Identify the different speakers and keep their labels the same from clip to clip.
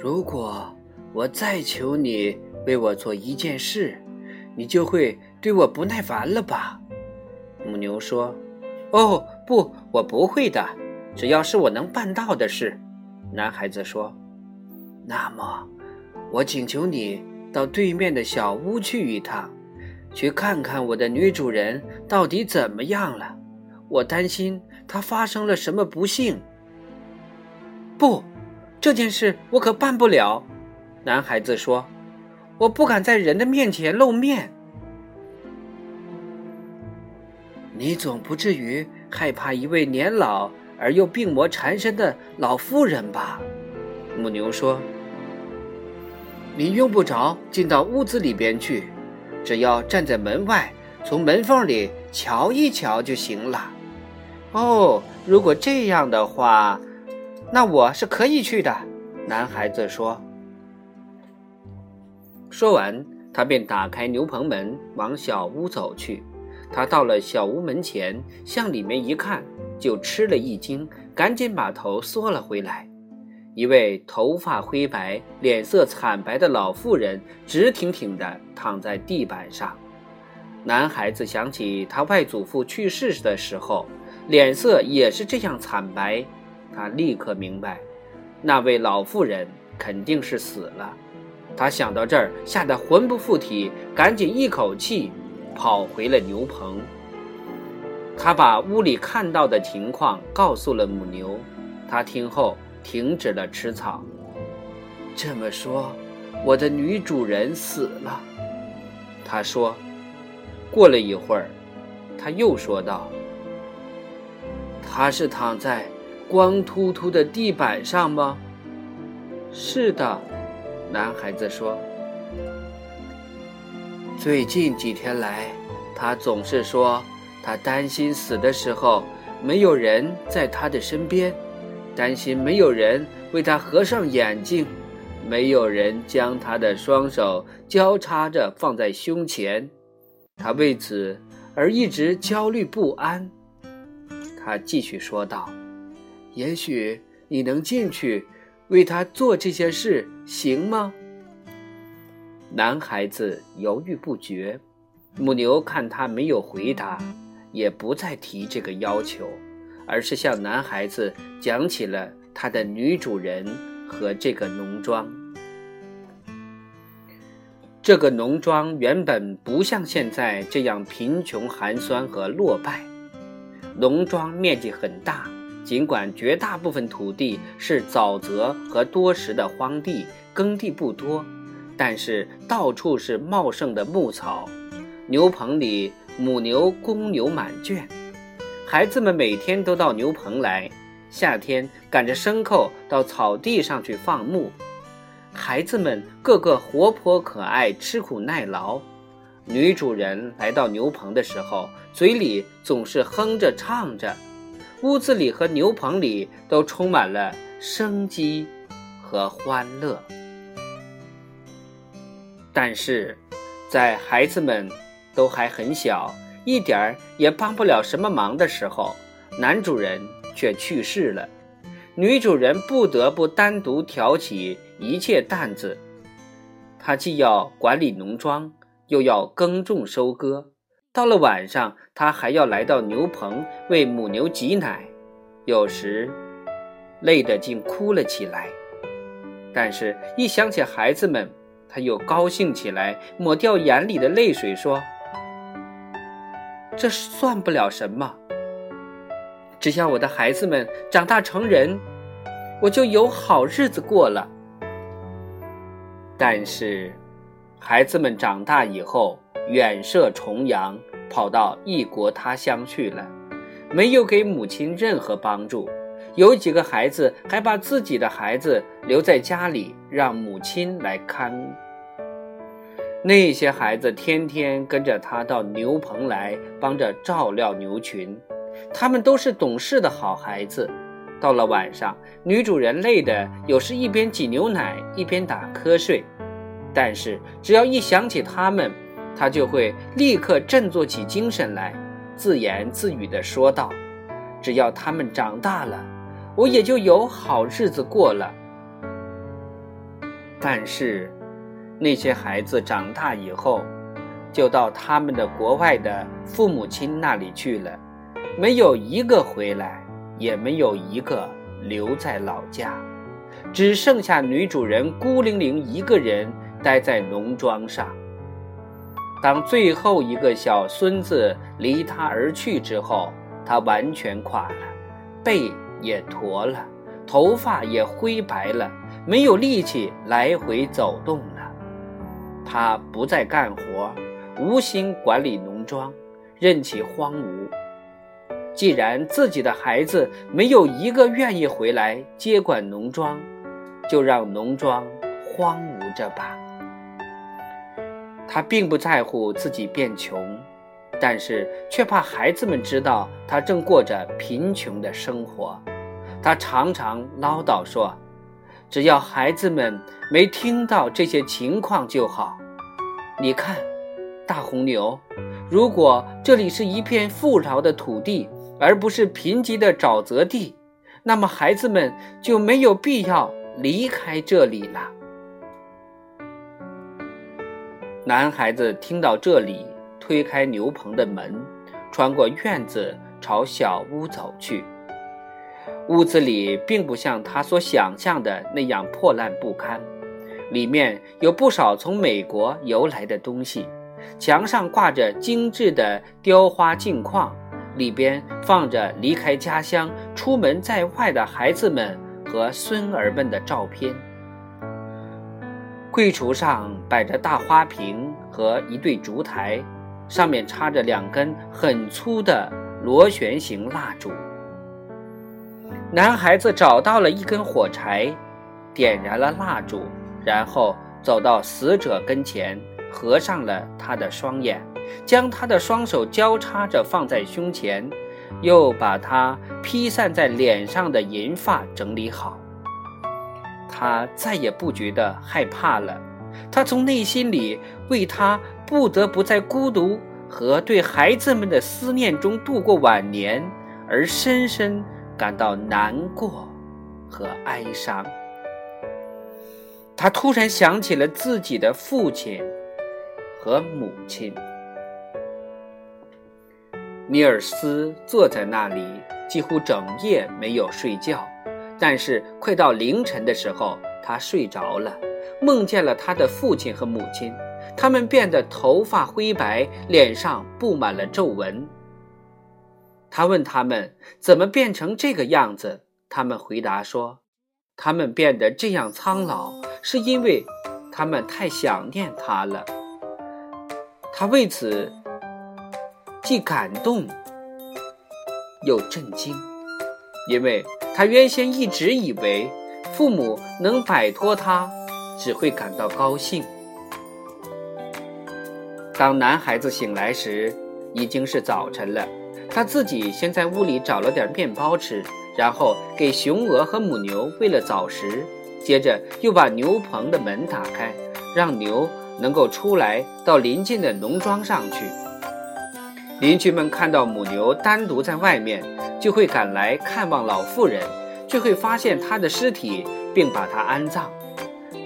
Speaker 1: 如果我再求你为我做一件事，你就会对我不耐烦了吧？”母牛说：“哦，不，我不会的，只要是我能办到的事。”男孩子说：“那么，我请求你到对面的小屋去一趟，去看看我的女主人到底怎么样了。我担心她发生了什么不幸。”不，这件事我可办不了。”男孩子说，“我不敢在人的面前露面。”你总不至于害怕一位年老而又病魔缠身的老妇人吧？母牛说：“你用不着进到屋子里边去，只要站在门外，从门缝里瞧一瞧就行了。”哦，如果这样的话。那我是可以去的，男孩子说。说完，他便打开牛棚门，往小屋走去。他到了小屋门前，向里面一看，就吃了一惊，赶紧把头缩了回来。一位头发灰白、脸色惨白的老妇人直挺挺地躺在地板上。男孩子想起他外祖父去世的时候，脸色也是这样惨白。他立刻明白，那位老妇人肯定是死了。他想到这儿，吓得魂不附体，赶紧一口气跑回了牛棚。他把屋里看到的情况告诉了母牛，他听后停止了吃草。这么说，我的女主人死了。他说。过了一会儿，他又说道：“她是躺在……”光秃秃的地板上吗？是的，男孩子说。最近几天来，他总是说，他担心死的时候没有人在他的身边，担心没有人为他合上眼睛，没有人将他的双手交叉着放在胸前，他为此而一直焦虑不安。他继续说道。也许你能进去为他做这些事，行吗？男孩子犹豫不决。母牛看他没有回答，也不再提这个要求，而是向男孩子讲起了他的女主人和这个农庄。这个农庄原本不像现在这样贫穷、寒酸和落败，农庄面积很大。尽管绝大部分土地是沼泽和多石的荒地，耕地不多，但是到处是茂盛的牧草。牛棚里母牛、公牛满圈，孩子们每天都到牛棚来，夏天赶着牲口到草地上去放牧。孩子们个个活泼可爱，吃苦耐劳。女主人来到牛棚的时候，嘴里总是哼着唱着。屋子里和牛棚里都充满了生机和欢乐，但是，在孩子们都还很小，一点儿也帮不了什么忙的时候，男主人却去世了，女主人不得不单独挑起一切担子，她既要管理农庄，又要耕种收割。到了晚上，他还要来到牛棚为母牛挤奶，有时累得竟哭了起来。但是，一想起孩子们，他又高兴起来，抹掉眼里的泪水，说：“这算不了什么，只要我的孩子们长大成人，我就有好日子过了。”但是，孩子们长大以后，远涉重洋。跑到异国他乡去了，没有给母亲任何帮助。有几个孩子还把自己的孩子留在家里，让母亲来看。那些孩子天天跟着他到牛棚来，帮着照料牛群。他们都是懂事的好孩子。到了晚上，女主人累得有时一边挤牛奶一边打瞌睡，但是只要一想起他们，他就会立刻振作起精神来，自言自语地说道：“只要他们长大了，我也就有好日子过了。”但是，那些孩子长大以后，就到他们的国外的父母亲那里去了，没有一个回来，也没有一个留在老家，只剩下女主人孤零零一个人待在农庄上。当最后一个小孙子离他而去之后，他完全垮了，背也驼了，头发也灰白了，没有力气来回走动了。他不再干活，无心管理农庄，任其荒芜。既然自己的孩子没有一个愿意回来接管农庄，就让农庄荒芜着吧。他并不在乎自己变穷，但是却怕孩子们知道他正过着贫穷的生活。他常常唠叨说：“只要孩子们没听到这些情况就好。”你看，大红牛，如果这里是一片富饶的土地，而不是贫瘠的沼泽地，那么孩子们就没有必要离开这里了。男孩子听到这里，推开牛棚的门，穿过院子，朝小屋走去。屋子里并不像他所想象的那样破烂不堪，里面有不少从美国邮来的东西，墙上挂着精致的雕花镜框，里边放着离开家乡出门在外的孩子们和孙儿们的照片。柜橱上摆着大花瓶和一对烛台，上面插着两根很粗的螺旋形蜡烛。男孩子找到了一根火柴，点燃了蜡烛，然后走到死者跟前，合上了他的双眼，将他的双手交叉着放在胸前，又把他披散在脸上的银发整理好。他再也不觉得害怕了，他从内心里为他不得不在孤独和对孩子们的思念中度过晚年而深深感到难过和哀伤。他突然想起了自己的父亲和母亲。尼尔斯坐在那里，几乎整夜没有睡觉。但是快到凌晨的时候，他睡着了，梦见了他的父亲和母亲，他们变得头发灰白，脸上布满了皱纹。他问他们怎么变成这个样子，他们回答说，他们变得这样苍老，是因为他们太想念他了。他为此既感动又震惊，因为。他原先一直以为，父母能摆脱他，只会感到高兴。当男孩子醒来时，已经是早晨了。他自己先在屋里找了点面包吃，然后给雄鹅和母牛喂了早食，接着又把牛棚的门打开，让牛能够出来到邻近的农庄上去。邻居们看到母牛单独在外面。就会赶来看望老妇人，就会发现她的尸体，并把她安葬。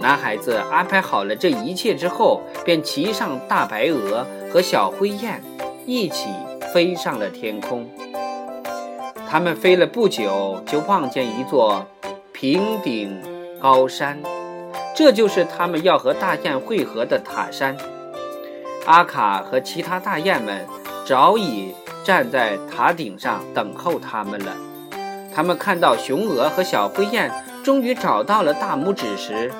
Speaker 1: 男孩子安排好了这一切之后，便骑上大白鹅和小灰雁，一起飞上了天空。他们飞了不久，就望见一座平顶高山，这就是他们要和大雁会合的塔山。阿卡和其他大雁们早已。站在塔顶上等候他们了。他们看到雄鹅和小灰雁终于找到了大拇指时，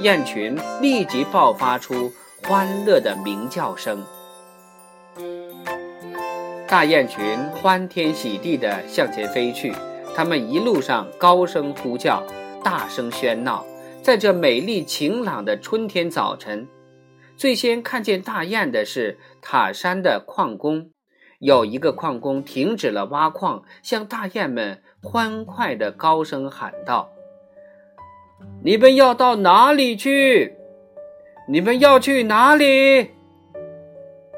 Speaker 1: 雁群立即爆发出欢乐的鸣叫声。大雁群欢天喜地地向前飞去，它们一路上高声呼叫，大声喧闹。在这美丽晴朗的春天早晨，最先看见大雁的是塔山的矿工。有一个矿工停止了挖矿，向大雁们欢快的高声喊道：“你们要到哪里去？你们要去哪里？”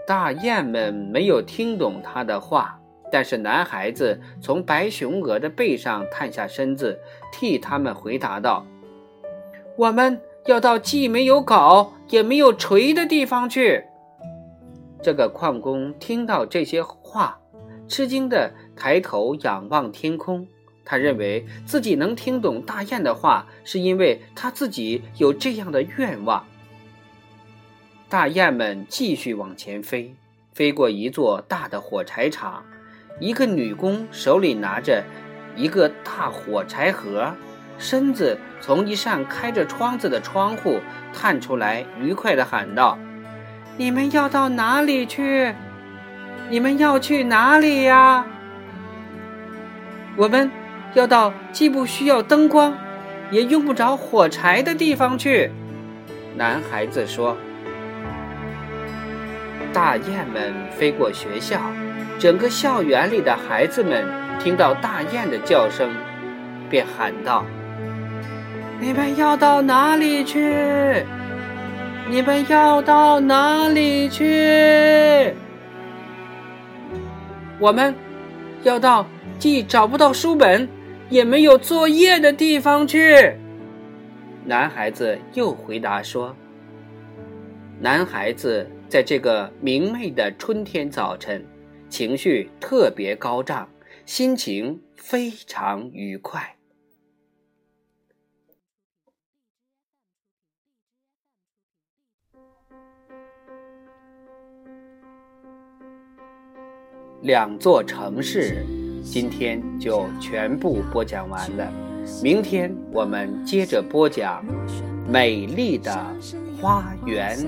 Speaker 1: 大雁们没有听懂他的话，但是男孩子从白熊鹅的背上探下身子，替他们回答道：“我们要到既没有镐也没有锤的地方去。这个矿工听到这些话，吃惊地抬头仰望天空。他认为自己能听懂大雁的话，是因为他自己有这样的愿望。大雁们继续往前飞，飞过一座大的火柴厂，一个女工手里拿着一个大火柴盒，身子从一扇开着窗子的窗户探出来，愉快地喊道：“你们要到哪里去？你们要去哪里呀？我们。”要到既不需要灯光，也用不着火柴的地方去，男孩子说。大雁们飞过学校，整个校园里的孩子们听到大雁的叫声，便喊道：“你们要到哪里去？你们要到哪里去？我们要到既找不到书本。”也没有作业的地方去。男孩子又回答说：“男孩子在这个明媚的春天早晨，情绪特别高涨，心情非常愉快。”两座城市。今天就全部播讲完了，明天我们接着播讲《美丽的花园》。